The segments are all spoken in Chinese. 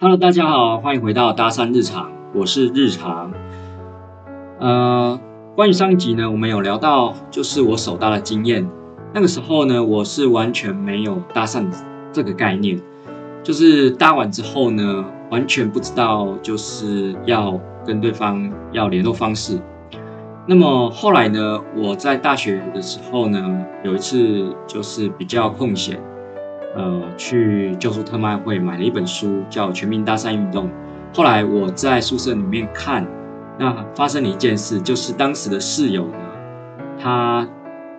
Hello，大家好，欢迎回到搭讪日常，我是日常。呃，关于上一集呢，我们有聊到就是我手搭的经验。那个时候呢，我是完全没有搭讪这个概念，就是搭完之后呢，完全不知道就是要跟对方要联络方式。那么后来呢，我在大学的时候呢，有一次就是比较空闲，呃，去旧书特卖会买了一本书，叫《全民搭讪运动》。后来我在宿舍里面看，那发生了一件事，就是当时的室友呢，他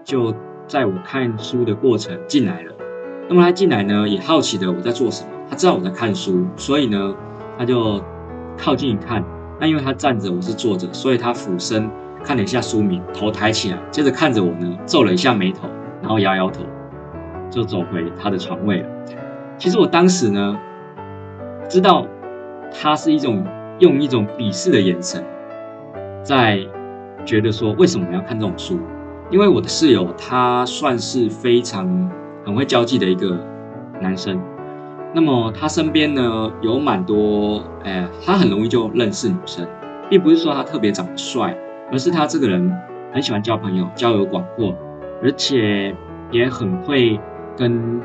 就。在我看书的过程进来了，那么他进来呢，也好奇的我在做什么。他知道我在看书，所以呢，他就靠近一看。那因为他站着，我是坐着，所以他俯身看了一下书名，头抬起来，接着看着我呢，皱了一下眉头，然后摇摇头，就走回他的床位了。其实我当时呢，知道他是一种用一种鄙视的眼神，在觉得说，为什么我要看这种书？因为我的室友他算是非常很会交际的一个男生，那么他身边呢有蛮多，哎，他很容易就认识女生，并不是说他特别长得帅，而是他这个人很喜欢交朋友，交友广阔，而且也很会跟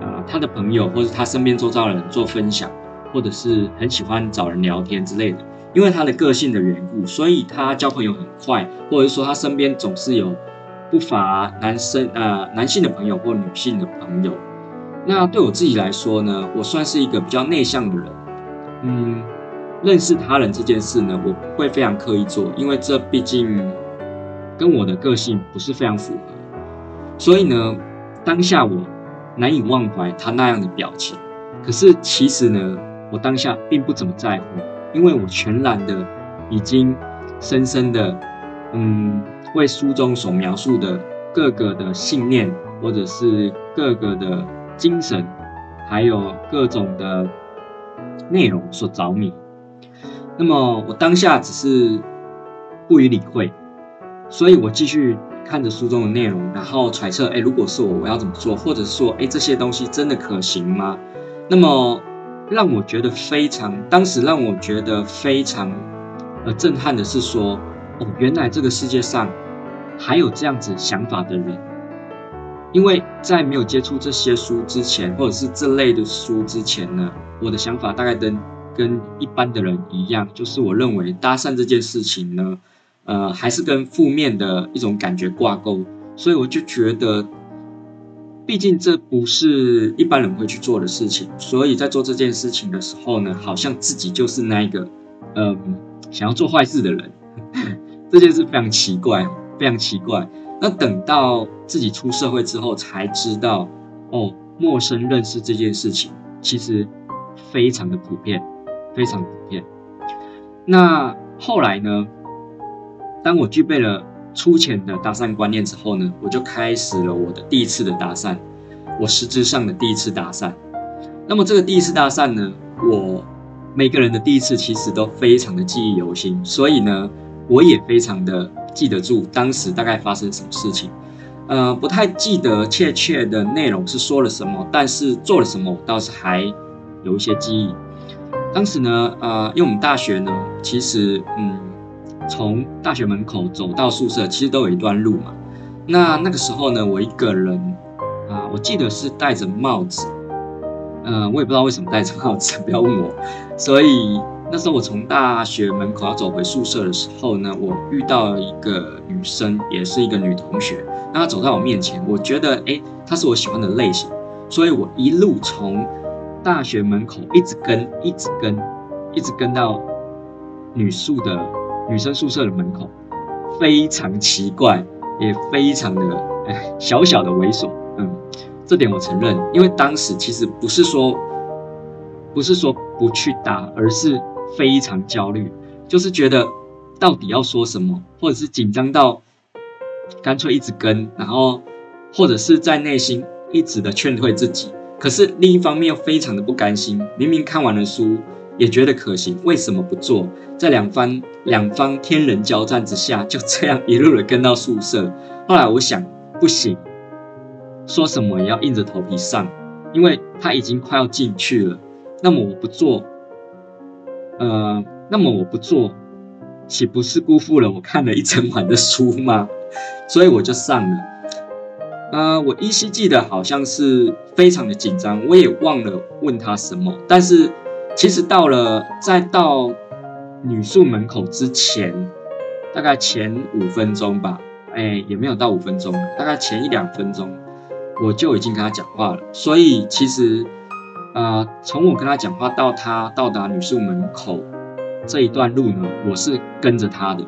呃他的朋友或者他身边周遭的人做分享，或者是很喜欢找人聊天之类的。因为他的个性的缘故，所以他交朋友很快，或者说他身边总是有不乏男生呃男性的朋友或女性的朋友。那对我自己来说呢，我算是一个比较内向的人，嗯，认识他人这件事呢，我不会非常刻意做，因为这毕竟跟我的个性不是非常符合。所以呢，当下我难以忘怀他那样的表情。可是其实呢，我当下并不怎么在乎。因为我全然的已经深深的，嗯，为书中所描述的各个的信念，或者是各个的精神，还有各种的内容所着迷。那么我当下只是不予理会，所以我继续看着书中的内容，然后揣测，哎，如果是我，我要怎么做？或者说，哎，这些东西真的可行吗？那么。让我觉得非常，当时让我觉得非常呃震撼的是说，哦，原来这个世界上还有这样子想法的人。因为在没有接触这些书之前，或者是这类的书之前呢，我的想法大概跟跟一般的人一样，就是我认为搭讪这件事情呢，呃，还是跟负面的一种感觉挂钩，所以我就觉得。毕竟这不是一般人会去做的事情，所以在做这件事情的时候呢，好像自己就是那一个，嗯，想要做坏事的人。这件事非常奇怪，非常奇怪。那等到自己出社会之后，才知道，哦，陌生认识这件事情其实非常的普遍，非常普遍。那后来呢，当我具备了。粗浅的搭讪观念之后呢，我就开始了我的第一次的搭讪，我实质上的第一次搭讪。那么这个第一次搭讪呢，我每个人的第一次其实都非常的记忆犹新，所以呢，我也非常的记得住当时大概发生什么事情。呃，不太记得确切的内容是说了什么，但是做了什么，我倒是还有一些记忆。当时呢，呃，因为我们大学呢，其实嗯。从大学门口走到宿舍，其实都有一段路嘛。那那个时候呢，我一个人啊，我记得是戴着帽子，嗯、我也不知道为什么戴着帽子，不要问我。所以那时候我从大学门口要走回宿舍的时候呢，我遇到一个女生，也是一个女同学。那她走在我面前，我觉得诶，她是我喜欢的类型，所以我一路从大学门口一直跟，一直跟，一直跟到女宿的。女生宿舍的门口，非常奇怪，也非常的哎小小的猥琐，嗯，这点我承认，因为当时其实不是说不是说不去搭，而是非常焦虑，就是觉得到底要说什么，或者是紧张到干脆一直跟，然后或者是在内心一直的劝退自己，可是另一方面又非常的不甘心，明明看完了书也觉得可行，为什么不做？在两番。两方天人交战之下，就这样一路的跟到宿舍。后来我想，不行，说什么也要硬着头皮上，因为他已经快要进去了。那么我不做，呃，那么我不做，岂不是辜负了我看了一整晚的书吗？所以我就上了。呃，我依稀记得好像是非常的紧张，我也忘了问他什么。但是其实到了再到女宿门口之前，大概前五分钟吧，哎，也没有到五分钟，大概前一两分钟，我就已经跟他讲话了。所以其实，呃，从我跟他讲话到他到达女宿门口这一段路呢，我是跟着他的，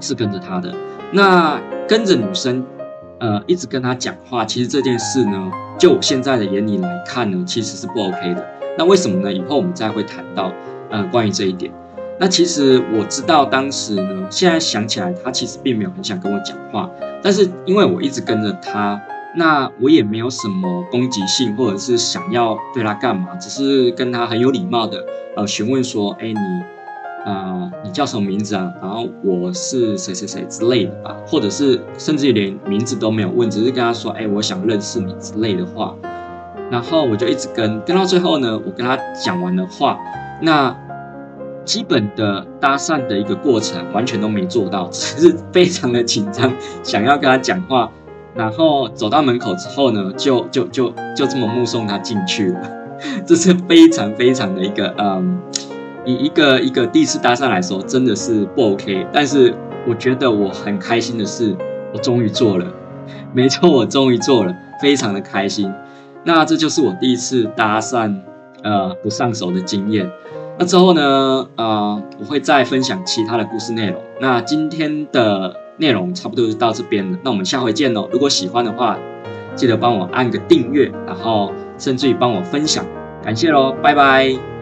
是跟着他的。那跟着女生。呃，一直跟他讲话，其实这件事呢，就我现在的眼里来看呢，其实是不 OK 的。那为什么呢？以后我们再会谈到，呃，关于这一点。那其实我知道当时呢，现在想起来，他其实并没有很想跟我讲话，但是因为我一直跟着他，那我也没有什么攻击性，或者是想要对他干嘛，只是跟他很有礼貌的，呃，询问说，哎，你。啊、你叫什么名字啊？然后我是谁谁谁之类的吧，或者是甚至连名字都没有问，只是跟他说，哎，我想认识你之类的话。然后我就一直跟跟到最后呢，我跟他讲完的话，那基本的搭讪的一个过程完全都没做到，只是非常的紧张，想要跟他讲话。然后走到门口之后呢，就就就就这么目送他进去了，这是非常非常的一个嗯。以一个一个第一次搭讪来说，真的是不 OK。但是我觉得我很开心的是，我终于做了，没错，我终于做了，非常的开心。那这就是我第一次搭讪，呃，不上手的经验。那之后呢，呃，我会再分享其他的故事内容。那今天的内容差不多就到这边了。那我们下回见喽！如果喜欢的话，记得帮我按个订阅，然后甚至于帮我分享，感谢喽，拜拜。